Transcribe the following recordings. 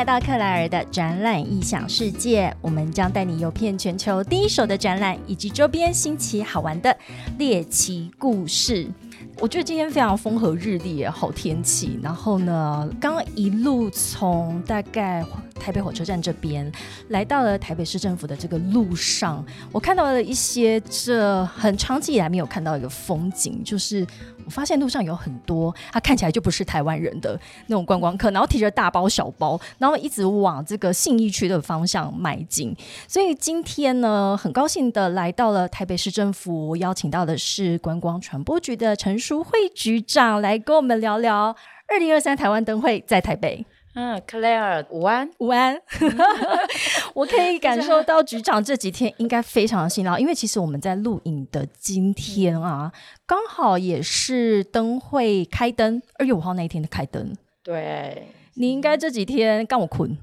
来到克莱尔的展览异想世界，我们将带你游遍全球第一手的展览以及周边新奇好玩的猎奇故事。我觉得今天非常风和日丽，好天气。然后呢，刚刚一路从大概台北火车站这边来到了台北市政府的这个路上，我看到了一些这很长期以来没有看到一个风景，就是我发现路上有很多他看起来就不是台湾人的那种观光客，然后提着大包小包，然后一直往这个信义区的方向迈进。所以今天呢，很高兴的来到了台北市政府，邀请到的是观光传播局的陈淑慧局长来跟我们聊聊二零二三台湾灯会在台北。嗯，Claire，午安，午安。我可以感受到局长这几天应该非常的辛劳，因为其实我们在录影的今天啊，刚好也是灯会开灯，二月五号那一天的开灯。对，你应该这几天刚我困，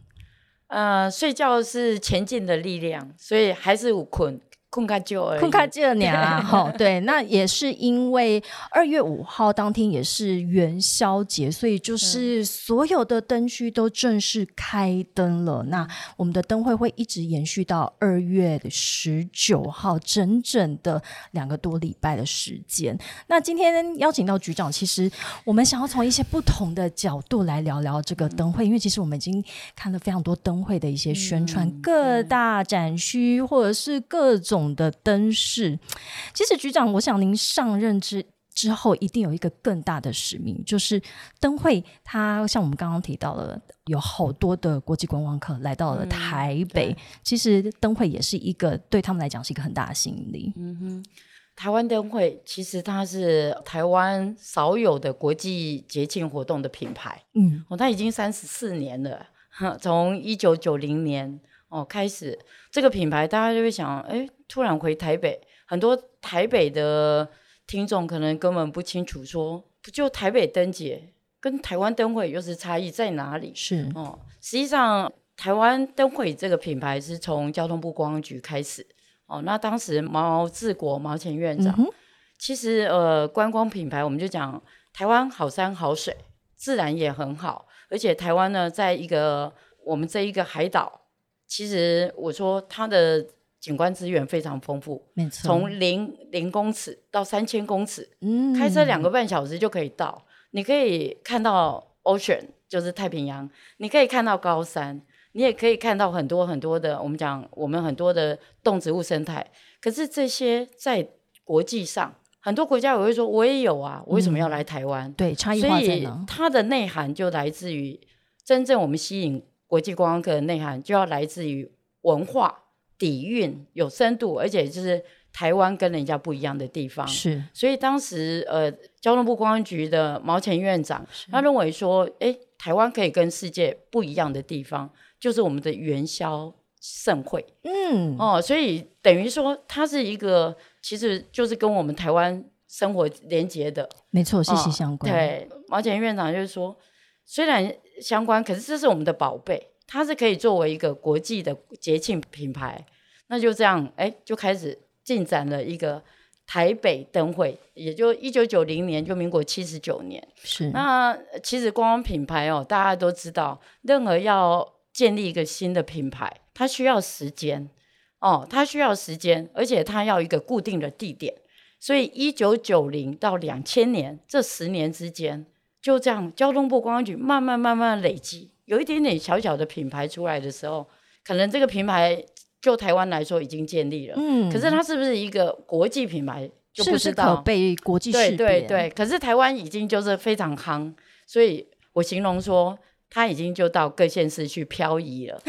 呃，睡觉是前进的力量，所以还是有困。困卡旧而已，困卡旧年啊，哈，对，那也是因为二月五号当天也是元宵节，所以就是所有的灯区都正式开灯了。那我们的灯会会一直延续到二月十九号，整整的两个多礼拜的时间。那今天邀请到局长，其实我们想要从一些不同的角度来聊聊这个灯会，因为其实我们已经看了非常多灯会的一些宣传，各大展区或者是各种。的灯饰，其实局长，我想您上任之之后，一定有一个更大的使命，就是灯会。它像我们刚刚提到了，有好多的国际观光客来到了台北，其实灯会也是一个对他们来讲是一个很大的吸引力。嗯哼，台湾灯会其实它是台湾少有的国际节庆活动的品牌。嗯，哦，它已经三十四年了，从一九九零年。哦，开始这个品牌，大家就会想，哎，突然回台北，很多台北的听众可能根本不清楚，说不就台北灯节跟台湾灯会又是差异在哪里？是哦，实际上台湾灯会这个品牌是从交通部观光局开始，哦，那当时毛治国毛前院长，其实呃观光品牌我们就讲台湾好山好水，自然也很好，而且台湾呢，在一个我们这一个海岛。其实我说它的景观资源非常丰富，没错，从零零公尺到三千公尺，嗯，开车两个半小时就可以到。你可以看到 ocean，就是太平洋，你可以看到高山，你也可以看到很多很多的我们讲我们很多的动植物生态。可是这些在国际上，很多国家也会说，我也有啊，我为什么要来台湾？对，差异化在哪？它的内涵就来自于真正我们吸引。国际观光客的内涵就要来自于文化底蕴有深度，而且就是台湾跟人家不一样的地方。是，所以当时呃，交通部观光局的毛前院长他认为说，哎，台湾可以跟世界不一样的地方，就是我们的元宵盛会。嗯，哦，所以等于说它是一个，其实就是跟我们台湾生活连接的，没错，息息相关。对，毛前院长就是说，虽然。相关，可是这是我们的宝贝，它是可以作为一个国际的节庆品牌。那就这样，哎，就开始进展了一个台北灯会，也就一九九零年，就民国七十九年。是。那其实光品牌哦，大家都知道，任何要建立一个新的品牌，它需要时间哦，它需要时间，而且它要一个固定的地点。所以一九九零到两千年这十年之间。就这样，交通部观光局慢慢慢慢累积，有一点点小小的品牌出来的时候，可能这个品牌就台湾来说已经建立了。嗯，可是它是不是一个国际品牌就不知道。可被国际对对对，可是台湾已经就是非常夯，所以我形容说，他已经就到各县市去漂移了。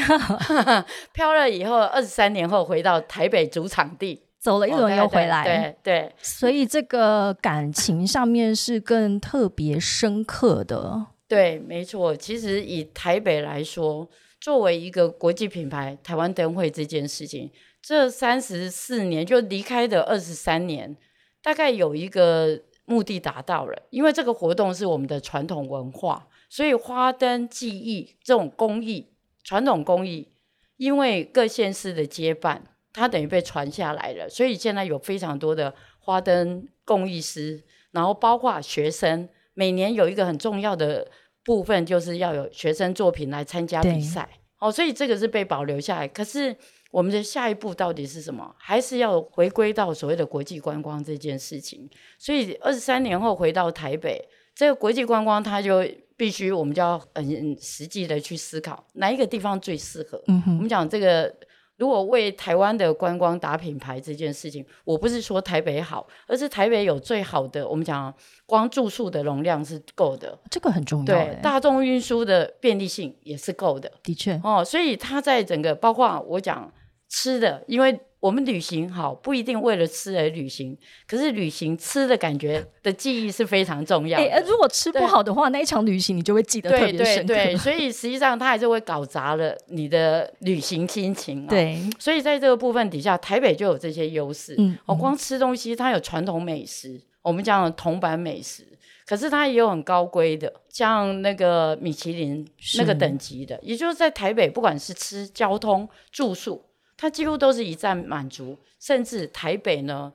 漂了以后，二十三年后回到台北主场地。走了一轮又回来，对对，所以这个感情上面是更特别深刻的。对，没错。其实以台北来说，作为一个国际品牌，台湾灯会这件事情，这三十四年就离开的二十三年，大概有一个目的达到了。因为这个活动是我们的传统文化，所以花灯技艺这种工艺，传统工艺，因为各县市的接办。它等于被传下来了，所以现在有非常多的花灯工艺师，然后包括学生，每年有一个很重要的部分就是要有学生作品来参加比赛，哦，所以这个是被保留下来。可是我们的下一步到底是什么？还是要回归到所谓的国际观光这件事情？所以二十三年后回到台北，这个国际观光它就必须我们就要很实际的去思考哪一个地方最适合。嗯哼，我们讲这个。如果为台湾的观光打品牌这件事情，我不是说台北好，而是台北有最好的，我们讲光住宿的容量是够的，这个很重要。对，大众运输的便利性也是够的，的确哦。所以它在整个包括我讲吃的，因为。我们旅行好不一定为了吃而旅行，可是旅行吃的感觉 的记忆是非常重要。哎，如果吃不好的话，那一场旅行你就会记得特别深刻。对对对，所以实际上它还是会搞砸了你的旅行心情。对，所以在这个部分底下，台北就有这些优势。嗯，我光吃东西，它有传统美食，我们讲铜板美食，可是它也有很高规的，像那个米其林那个等级的，也就是在台北，不管是吃、交通、住宿。它几乎都是一站满足，甚至台北呢，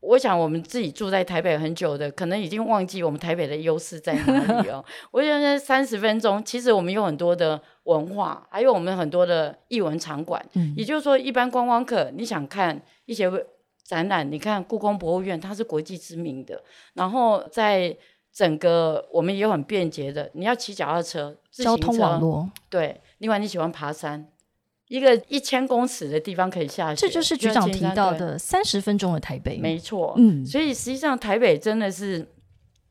我想我们自己住在台北很久的，可能已经忘记我们台北的优势在哪里哦。我觉得三十分钟，其实我们有很多的文化，还有我们很多的艺文场馆。嗯，也就是说，一般观光客你想看一些展览，你看故宫博物院，它是国际知名的。然后在整个我们也有很便捷的，你要骑脚踏车、交通网络，对。另外，你喜欢爬山。一个一千公尺的地方可以下去，这就是局长提到的三十分钟的台北。没错，嗯，所以实际上台北真的是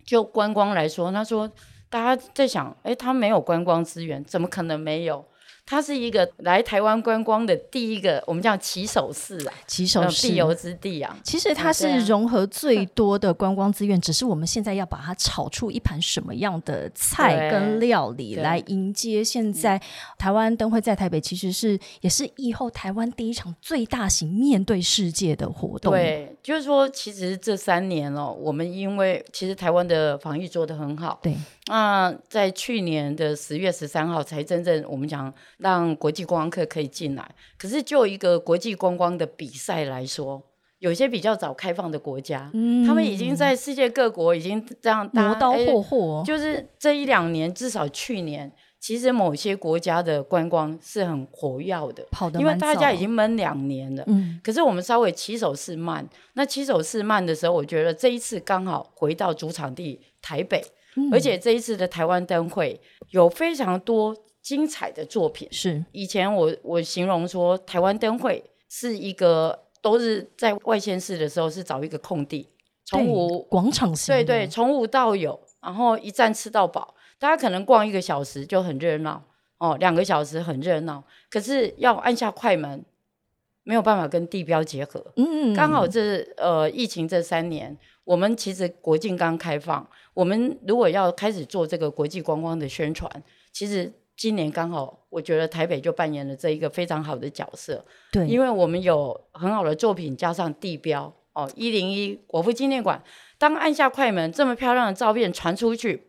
就观光来说，他说大家在想，哎，他没有观光资源，怎么可能没有？它是一个来台湾观光的第一个，我们叫起手式啊，起手式必游之地啊。其实它是融合最多的观光资源，只是我们现在要把它炒出一盘什么样的菜跟料理来迎接现在台湾灯会在台北，其实是也是以后台湾第一场最大型面对世界的活动。对，就是说，其实这三年哦，我们因为其实台湾的防疫做得很好，对。那在去年的十月十三号才真正我们讲让国际观光客可以进来。可是就一个国际观光的比赛来说，有些比较早开放的国家，他们已经在世界各国已经这样磨刀霍霍。就是这一两年，至少去年，其实某些国家的观光是很活跃的，跑的因为大家已经闷两年了。嗯。可是我们稍微起手是慢，那起手是慢的时候，我觉得这一次刚好回到主场地台北。而且这一次的台湾灯会有非常多精彩的作品。是以前我我形容说，台湾灯会是一个都是在外县市的时候是找一个空地，从无广场型，对对，从无到有，然后一站吃到饱，大家可能逛一个小时就很热闹哦，两个小时很热闹，可是要按下快门，没有办法跟地标结合。嗯，刚好这呃疫情这三年。我们其实国境刚开放，我们如果要开始做这个国际观光的宣传，其实今年刚好，我觉得台北就扮演了这一个非常好的角色。对，因为我们有很好的作品，加上地标哦，一零一国父纪念馆，当按下快门，这么漂亮的照片传出去。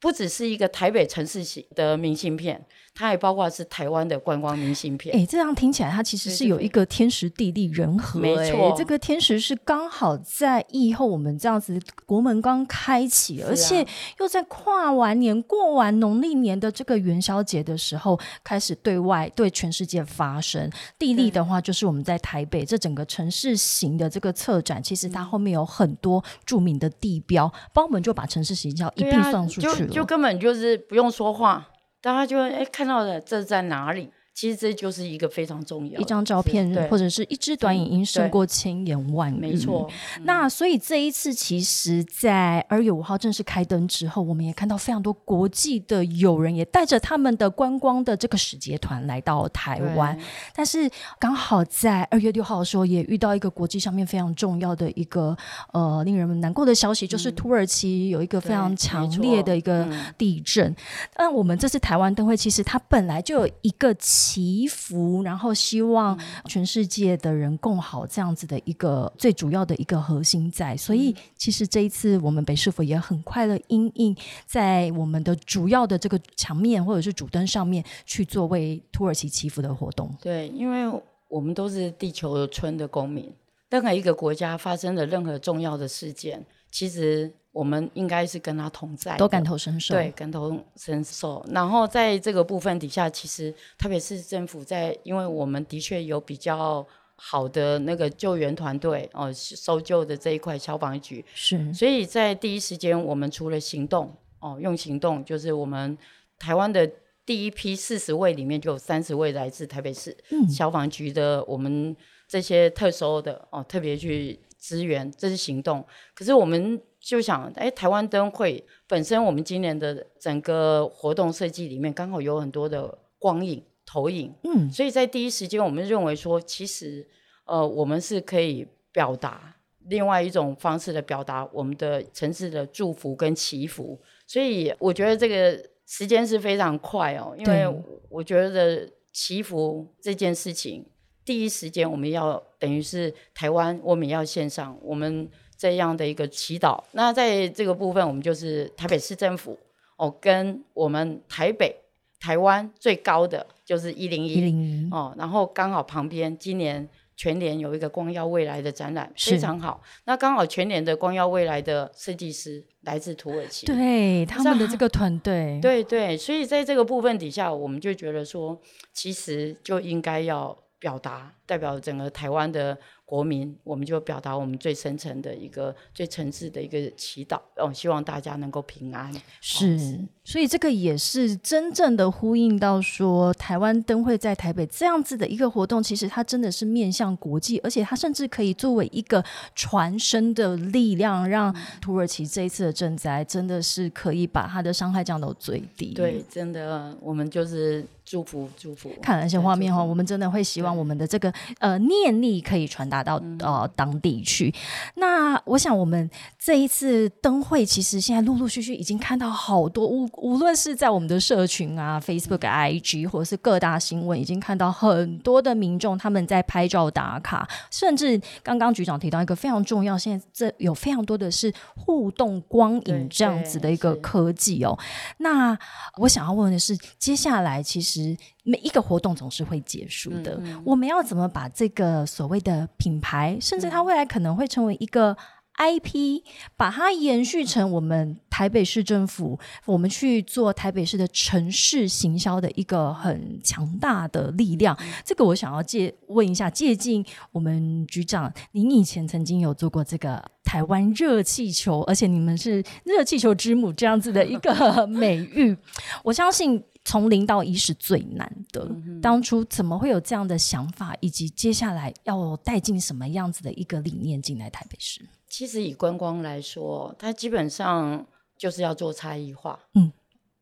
不只是一个台北城市型的明信片，它还包括是台湾的观光明信片。哎，这样听起来，它其实是有一个天时地利人和。没错，这个天时是刚好在疫后我们这样子国门刚开启，而且又在跨完年、过完农历年的这个元宵节的时候，开始对外对全世界发声。地利的话，就是我们在台北这整个城市型的这个策展，其实它后面有很多著名的地标，帮我们就把城市形象一并放出去了。就根本就是不用说话，大家就哎看到的这是在哪里？其实这就是一个非常重要一张照片，或者是一支短影音，胜过千言万语。没错。那所以这一次，其实，在二月五号正式开灯之后，我们也看到非常多国际的友人也带着他们的观光的这个使节团来到台湾。但是刚好在二月六号的时候，也遇到一个国际上面非常重要的一个呃令人们难过的消息，就是土耳其有一个非常强烈的一个地震。那我们这次台湾灯会，其实它本来就有一个。祈福，然后希望全世界的人共好，这样子的一个最主要的一个核心在。所以，其实这一次我们北市府也很快乐，因应在我们的主要的这个墙面或者是主灯上面去做为土耳其祈福的活动。对，因为我们都是地球村的公民，任何一个国家发生的任何重要的事件，其实我们应该是跟他同在的，都感同身受。对，感同身受。然后在这个部分底下，其实特别是政府在，因为我们的确有比较好的那个救援团队哦，搜救的这一块消防局是，所以在第一时间，我们除了行动哦，用行动，就是我们台湾的第一批四十位里面就有三十位来自台北市消防局的，我们这些特收的哦，特别去支援，这是行动。可是我们。就想，哎，台湾灯会本身，我们今年的整个活动设计里面，刚好有很多的光影投影，嗯，所以在第一时间，我们认为说，其实，呃，我们是可以表达另外一种方式的表达我们的城市的祝福跟祈福，所以我觉得这个时间是非常快哦，因为我觉得祈福这件事情，第一时间我们要等于是台湾，我们要线上，我们。这样的一个祈祷，那在这个部分，我们就是台北市政府哦，跟我们台北、台湾最高的就是一零一。哦，然后刚好旁边今年全年有一个光耀未来的展览，非常好。那刚好全年的光耀未来的设计师来自土耳其，对他们的这个团队，对对，所以在这个部分底下，我们就觉得说，其实就应该要表达代表整个台湾的。国民，我们就表达我们最深层的一个、最诚挚的一个祈祷，哦，希望大家能够平安。是，所以这个也是真正的呼应到说，台湾灯会在台北这样子的一个活动，其实它真的是面向国际，而且它甚至可以作为一个传声的力量，让土耳其这一次的赈灾真的是可以把它的伤害降到最低。对，真的，我们就是。祝福祝福，看那些画面哈，我们真的会希望我们的这个呃念力可以传达到呃当地去。那我想我们这一次灯会，其实现在陆陆续续已经看到好多，无无论是在我们的社群啊，Facebook、IG，或者是各大新闻，已经看到很多的民众他们在拍照打卡，甚至刚刚局长提到一个非常重要，现在这有非常多的是互动光影这样子的一个科技哦。那我想要问的是，接下来其实。实每一个活动总是会结束的，我们要怎么把这个所谓的品牌，甚至它未来可能会成为一个 IP，把它延续成我们台北市政府，我们去做台北市的城市行销的一个很强大的力量。这个我想要借问一下，借鉴我们局长，您以前曾经有做过这个台湾热气球，而且你们是热气球之母这样子的一个 美誉，我相信。从零到一是最难的。当初怎么会有这样的想法，以及接下来要带进什么样子的一个理念进来台北市？其实以观光来说，它基本上就是要做差异化。嗯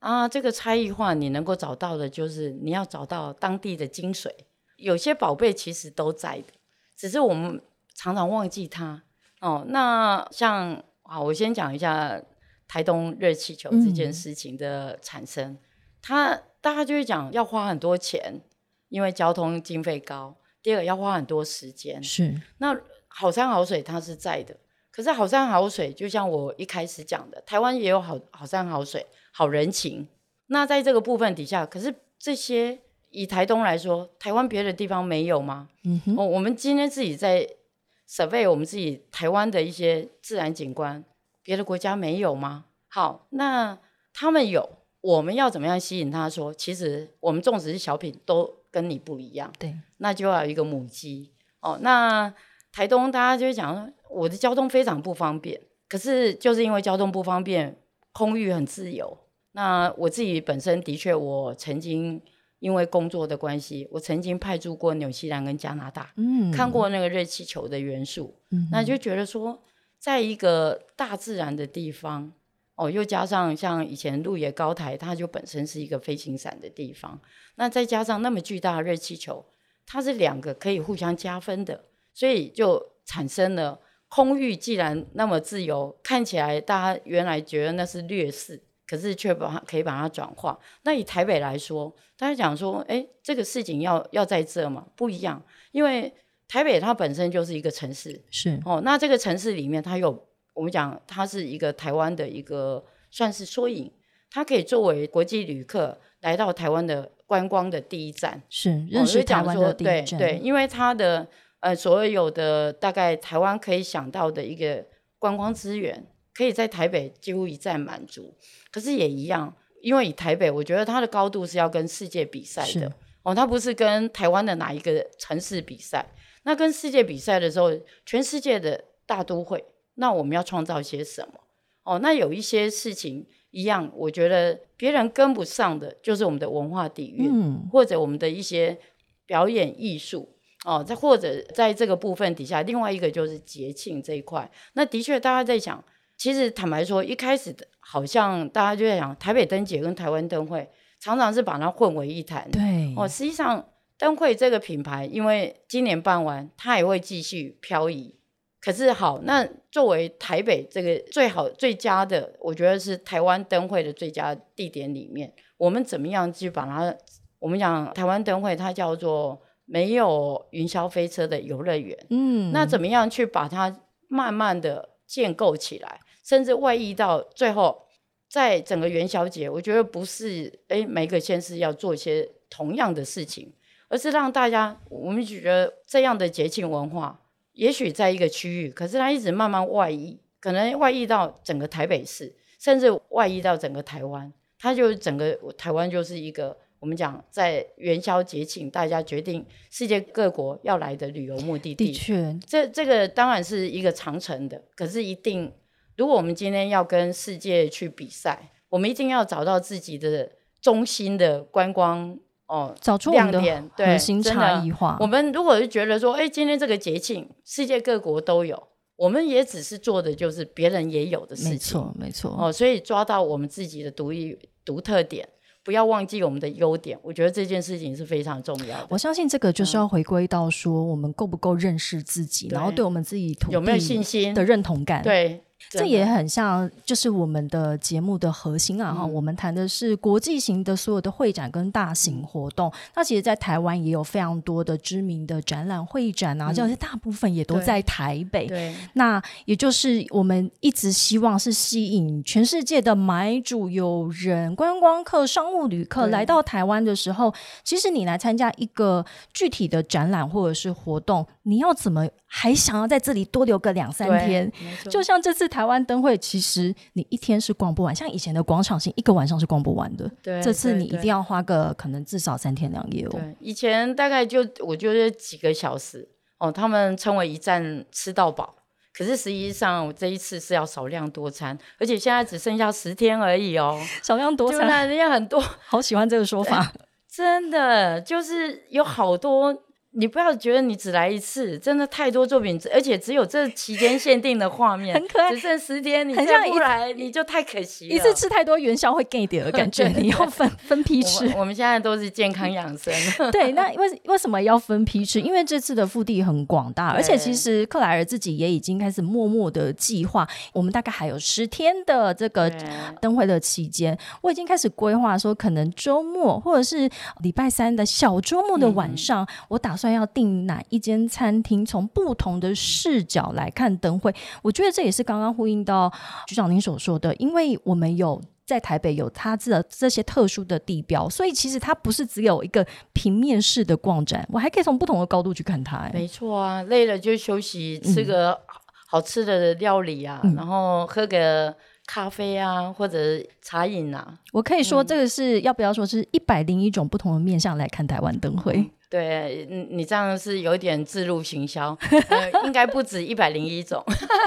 啊，这个差异化你能够找到的，就是你要找到当地的精髓。有些宝贝其实都在的，只是我们常常忘记它。哦，那像啊，我先讲一下台东热气球这件事情的产生。他大家就会讲要花很多钱，因为交通经费高。第二个要花很多时间。是。那好山好水它是在的，可是好山好水就像我一开始讲的，台湾也有好好山好水、好人情。那在这个部分底下，可是这些以台东来说，台湾别的地方没有吗？嗯哼。哦，我们今天自己在 survey 我们自己台湾的一些自然景观，别的国家没有吗？好，那他们有。我们要怎么样吸引他？说，其实我们种植是小品，都跟你不一样。对，那就要一个母鸡哦。那台东大家就会讲，我的交通非常不方便，可是就是因为交通不方便，空域很自由。那我自己本身的确，我曾经因为工作的关系，我曾经派驻过纽西兰跟加拿大，嗯，看过那个热气球的元素，嗯，那就觉得说，在一个大自然的地方。哦，又加上像以前鹿野高台，它就本身是一个飞行伞的地方。那再加上那么巨大的热气球，它是两个可以互相加分的，所以就产生了空域既然那么自由，看起来大家原来觉得那是劣势，可是却把它可以把它转化。那以台北来说，大家讲说，哎，这个事情要要在这嘛？不一样，因为台北它本身就是一个城市，是哦。那这个城市里面，它有。我们讲，它是一个台湾的一个算是缩影，它可以作为国际旅客来到台湾的观光的第一站，是认识台湾的第一站。对对，因为它的呃所有的大概台湾可以想到的一个观光资源，可以在台北几乎一再满足。可是也一样，因为以台北，我觉得它的高度是要跟世界比赛的哦，它不是跟台湾的哪一个城市比赛。那跟世界比赛的时候，全世界的大都会，那我们要创造些什么？哦，那有一些事情一样，我觉得别人跟不上的，就是我们的文化底蕴，或者我们的一些表演艺术。哦，再或者在这个部分底下，另外一个就是节庆这一块。那的确，大家在想，其实坦白说，一开始的好像大家就在想，台北灯节跟台湾灯会常常是把它混为一谈。对，哦，实际上。灯会这个品牌，因为今年办完，它也会继续漂移。可是好，那作为台北这个最好最佳的，我觉得是台湾灯会的最佳地点里面，我们怎么样去把它？我们讲台湾灯会，它叫做没有云霄飞车的游乐园。嗯，那怎么样去把它慢慢的建构起来，甚至外溢到最后，在整个元宵节，我觉得不是哎，每个县市要做一些同样的事情。而是让大家，我们觉得这样的节庆文化，也许在一个区域，可是它一直慢慢外溢，可能外溢到整个台北市，甚至外溢到整个台湾。它就整个台湾就是一个我们讲在元宵节庆，大家决定世界各国要来的旅游目的地。的确，这这个当然是一个长程的，可是一定，如果我们今天要跟世界去比赛，我们一定要找到自己的中心的观光。哦，找出亮点，核心差异化。我们如果是觉得说，哎，今天这个节庆，世界各国都有，我们也只是做的就是别人也有的事情，没错，没错。哦，所以抓到我们自己的独一独特点，不要忘记我们的优点。我觉得这件事情是非常重要的。我相信这个就是要回归到说，我们够不够认识自己，然后对我们自己有没有信心的认同感。对。这也很像，就是我们的节目的核心啊！哈，我们谈的是国际型的所有的会展跟大型活动。那其实，在台湾也有非常多的知名的展览会展啊，这些大部分也都在台北。对，那也就是我们一直希望是吸引全世界的买主、友人、观光客、商务旅客来到台湾的时候，其实你来参加一个具体的展览或者是活动，你要怎么还想要在这里多留个两三天？就像这次台。湾灯会其实你一天是逛不完，像以前的广场性一个晚上是逛不完的。对，这次你一定要花个可能至少三天两夜哦。对，以前大概就我觉得几个小时哦，他们称为一站吃到饱。可是实际上我这一次是要少量多餐，而且现在只剩下十天而已哦。少量多餐，人家很多，好喜欢这个说法。真的就是有好多。你不要觉得你只来一次，真的太多作品，而且只有这期间限定的画面，很可爱，只剩十天，你再不来你就太可惜了。一次吃太多元宵会 gay 点的感觉，你要分分批吃。我们现在都是健康养生。对，那为为什么要分批吃？因为这次的腹地很广大，而且其实克莱尔自己也已经开始默默的计划，我们大概还有十天的这个灯会的期间，我已经开始规划说，可能周末或者是礼拜三的小周末的晚上，我打算。算要订哪一间餐厅？从不同的视角来看灯会，我觉得这也是刚刚呼应到局长您所说的，因为我们有在台北有它这这些特殊的地标，所以其实它不是只有一个平面式的逛展，我还可以从不同的高度去看它。没错啊，累了就休息，吃个好吃的料理啊，然后喝个咖啡啊，或者茶饮啊。我可以说，这个是要不要说是一百零一种不同的面向来看台湾灯会。对，你你这样是有点自入行销，应该不止一百零一种，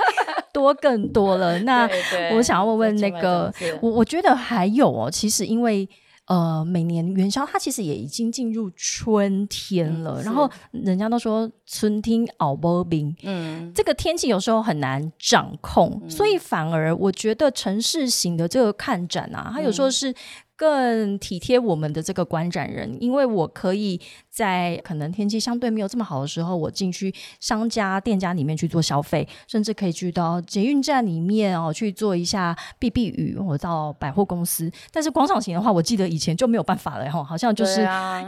多更多了。那我想要问问那个，我我觉得还有哦，其实因为。呃，每年元宵它其实也已经进入春天了，然后人家都说春天熬波冰，嗯，这个天气有时候很难掌控，所以反而我觉得城市型的这个看展啊，它有时候是。更体贴我们的这个观展人，因为我可以在可能天气相对没有这么好的时候，我进去商家店家里面去做消费，甚至可以去到捷运站里面哦去做一下避避雨，或到百货公司。但是广场型的话，我记得以前就没有办法了哈，好像就是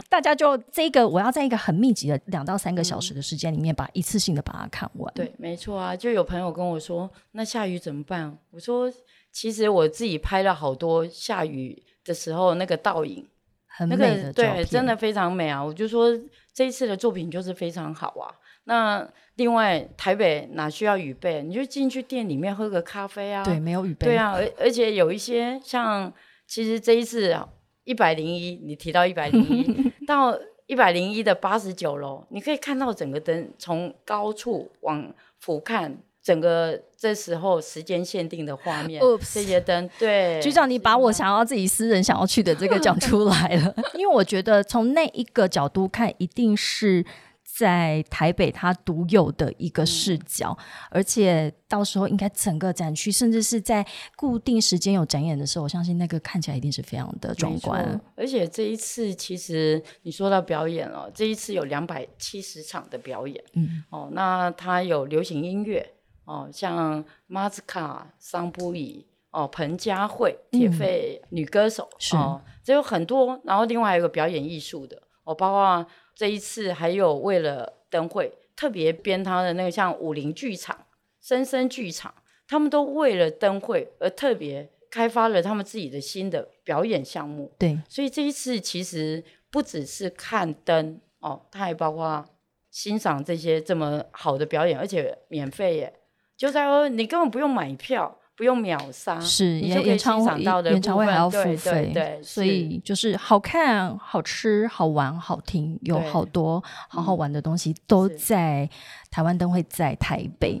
大家就这个我要在一个很密集的两到三个小时的时间里面，把一次性的把它看完。对，没错啊，就有朋友跟我说，那下雨怎么办？我说，其实我自己拍了好多下雨。的时候，那个倒影，很美的对，真的非常美啊！我就说这一次的作品就是非常好啊。那另外台北哪需要雨备？你就进去店里面喝个咖啡啊。对，没有雨备。对啊，而而且有一些像，其实这一次一百零一，你提到一百零一 到一百零一的八十九楼，你可以看到整个灯从高处往俯瞰。整个这时候时间限定的画面，这些灯，对 局长，你把我想要自己私人想要去的这个讲出来了，因为我觉得从那一个角度看，一定是在台北它独有的一个视角，而且到时候应该整个展区，甚至是在固定时间有展演的时候，我相信那个看起来一定是非常的壮观。而且这一次其实你说到表演了，这一次有两百七十场的表演，嗯，哦，那它有流行音乐。哦，像马斯卡、桑布伊、哦，彭佳慧、铁肺女歌手，哦，这有很多。然后另外还有个表演艺术的，哦，包括这一次还有为了灯会特别编他的那个像武林剧场、深深剧场，他们都为了灯会而特别开发了他们自己的新的表演项目。对，所以这一次其实不只是看灯哦，它还包括欣赏这些这么好的表演，而且免费耶。就在说，你根本不用买票，不用秒杀，是演演唱会演唱会还要付费，对，所以就是好看、好吃、好玩、好听，有好多好好玩的东西都在。台湾灯会在台北，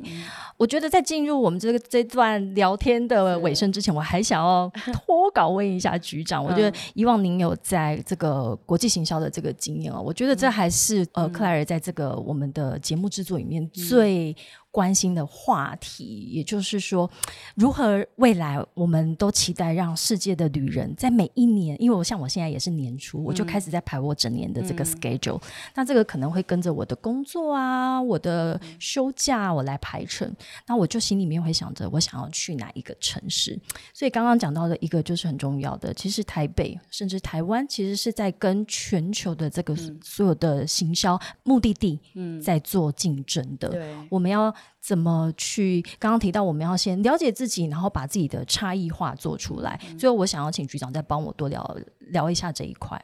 我觉得在进入我们这个这段聊天的尾声之前，我还想要脱稿问一下局长。我觉得以往您有在这个国际行销的这个经验哦，我觉得这还是呃克莱尔在这个我们的节目制作里面最关心的话题。也就是说，如何未来我们都期待让世界的旅人在每一年，因为我像我现在也是年初，我就开始在排我整年的这个 schedule。那这个可能会跟着我的工作啊，我的呃，休假我来排程，那我就心里面会想着我想要去哪一个城市。所以刚刚讲到的一个就是很重要的，其实台北甚至台湾其实是在跟全球的这个所有的行销目的地在做竞争的。对，我们要怎么去？刚刚提到我们要先了解自己，然后把自己的差异化做出来。最后，我想要请局长再帮我多聊聊一下这一块。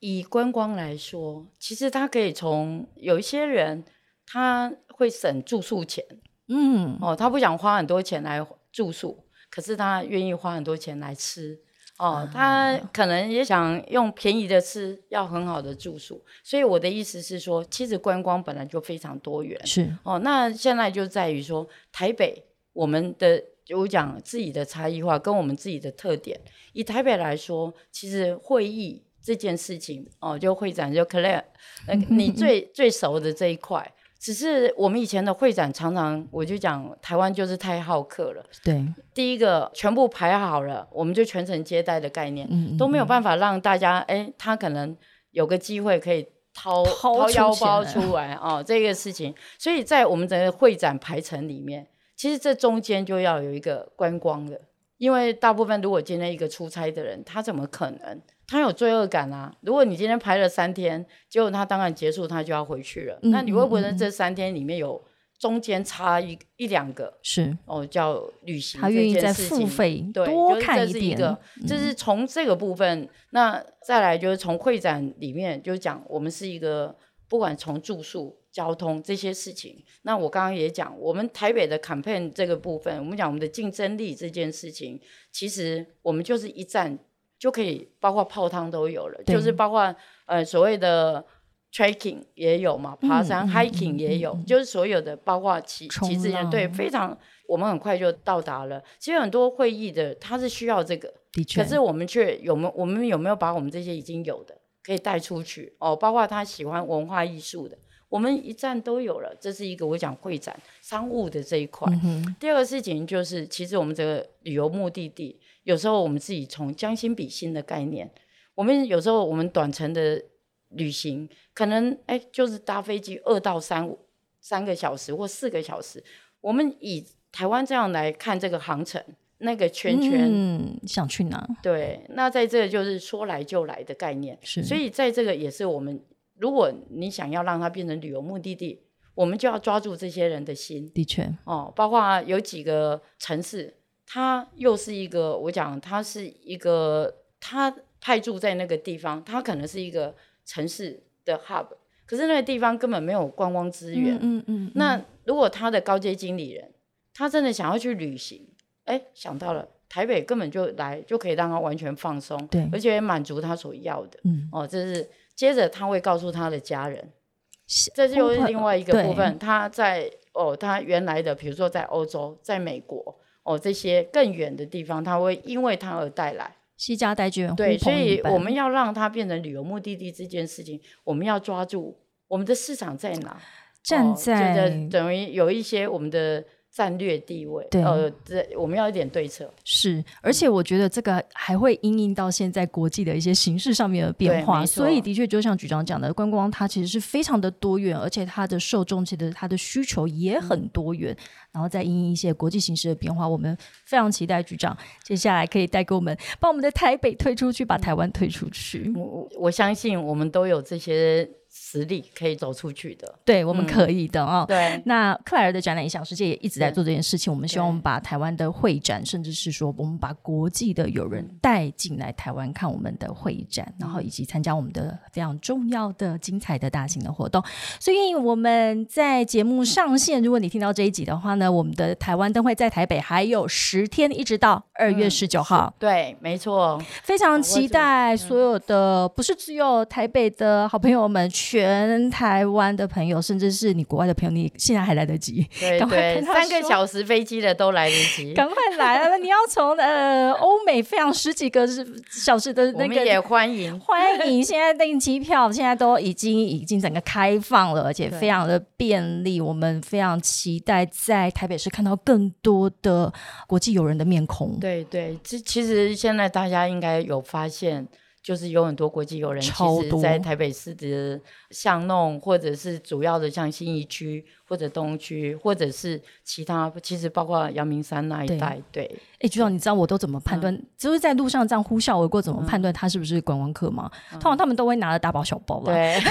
以观光来说，其实他可以从有一些人。他会省住宿钱，嗯，哦，他不想花很多钱来住宿，可是他愿意花很多钱来吃，哦，他可能也想用便宜的吃，要很好的住宿，所以我的意思是说，其实观光本来就非常多元，是，哦，那现在就在于说，台北我们的我讲自己的差异化跟我们自己的特点，以台北来说，其实会议这件事情，哦，就会展就 Clare，你最 最熟的这一块。只是我们以前的会展常常，我就讲台湾就是太好客了。对，第一个全部排好了，我们就全程接待的概念，都没有办法让大家，哎，他可能有个机会可以掏掏腰包出来哦，这个事情。所以在我们整个会展排程里面，其实这中间就要有一个观光的，因为大部分如果今天一个出差的人，他怎么可能？他有罪恶感啊！如果你今天排了三天，结果他当然结束，他就要回去了。那你会不会在这三天里面有中间差一一两个？是哦，叫旅行，他愿意再付费多看一点。这是从这个部分。那再来就是从会展里面，就讲我们是一个不管从住宿、交通这些事情。那我刚刚也讲，我们台北的 campaign 这个部分，我们讲我们的竞争力这件事情，其实我们就是一站。就可以包括泡汤都有了，就是包括呃所谓的 trekking 也有嘛，爬山 hiking 也有，就是所有的包括骑骑自行车，对，非常我们很快就到达了。其实很多会议的它是需要这个，的确，可是我们却有没有我们有没有把我们这些已经有的可以带出去哦？包括他喜欢文化艺术的，我们一站都有了。这是一个我讲会展商务的这一块。第二个事情就是，其实我们这个旅游目的地。有时候我们自己从将心比心的概念，我们有时候我们短程的旅行，可能哎就是搭飞机二到三三个小时或四个小时。我们以台湾这样来看这个航程，那个圈圈，嗯，想去哪？对，那在这就是说来就来的概念。是，所以在这个也是我们，如果你想要让它变成旅游目的地，我们就要抓住这些人的心。的确，哦，包括有几个城市。它又是一个，我讲他是一个，他派驻在那个地方，他可能是一个城市的 hub，可是那个地方根本没有观光资源。嗯嗯，那如果他的高阶经理人，他真的想要去旅行，哎，想到了台北根本就来就可以让他完全放松，对，而且满足他所要的。嗯，哦，这是接着他会告诉他的家人，这就是另外一个部分。他在哦，他原来的比如说在欧洲、在美国哦这些更远的地方，它会因为它而带来。西家带眷，对，所以我们要让它变成旅游目的地这件事情，我们要抓住我们的市场在哪，站在等于有一些我们的。战略地位，对，呃，这我们要一点对策。是，而且我觉得这个还会因应到现在国际的一些形势上面的变化，所以的确就像局长讲的，观光它其实是非常的多元，而且它的受众其实它的需求也很多元。然后再因应一些国际形势的变化，我们非常期待局长接下来可以带给我们，把我们的台北推出去，把台湾推出去。我我相信我们都有这些。实力可以走出去的，对，我们可以的哦。对，那克莱尔的展览影响世界也一直在做这件事情。我们希望把台湾的会展，甚至是说我们把国际的友人带进来台湾看我们的会展，然后以及参加我们的非常重要的、精彩的大型的活动。所以我们在节目上线，如果你听到这一集的话呢，我们的台湾灯会在台北还有十天，一直到二月十九号。对，没错，非常期待所有的，不是只有台北的好朋友们。全台湾的朋友，甚至是你国外的朋友，你现在还来得及，赶快三个小时飞机的都来得及，赶快来啊！你要从呃欧美飞上十几个小时的那个，也欢迎欢迎！现在订机票，现在都已经已经整个开放了，而且非常的便利。我们非常期待在台北市看到更多的国际友人的面孔。对对，这其实现在大家应该有发现。就是有很多国际友人，其实，在台北市的巷弄，或者是主要的像新义区。或者东区，或者是其他，其实包括阳明山那一带，对。哎，局长，你知道我都怎么判断？就是在路上这样呼啸而过，怎么判断他是不是观光客吗？通常他们都会拿着大包小包吧，对。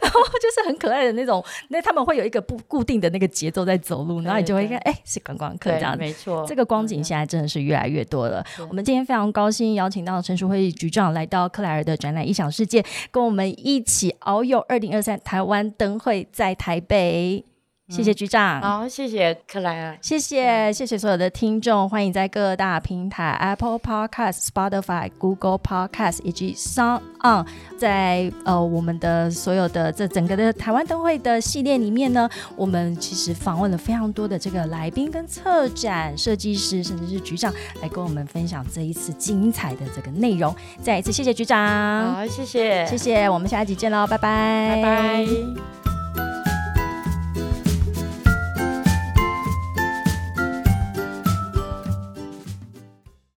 然后就是很可爱的那种，那他们会有一个不固定的那个节奏在走路，然后你就会看，哎，是观光客这样。没错，这个光景现在真的是越来越多了。我们今天非常高兴邀请到陈淑慧局长来到克莱尔的展览异想世界，跟我们一起遨游二零二三台湾灯会在台北。谢谢局长，好，谢谢克莱尔，谢谢谢谢所有的听众，欢迎在各大平台 Apple Podcast、Spotify、Google Podcast 以及 Sound On，在呃我们的所有的这整个的台湾灯会的系列里面呢，我们其实访问了非常多的这个来宾跟策展设计师，甚至是局长来跟我们分享这一次精彩的这个内容。再一次谢谢局长，好，谢谢，谢谢，我们下一集见喽，拜拜，拜拜。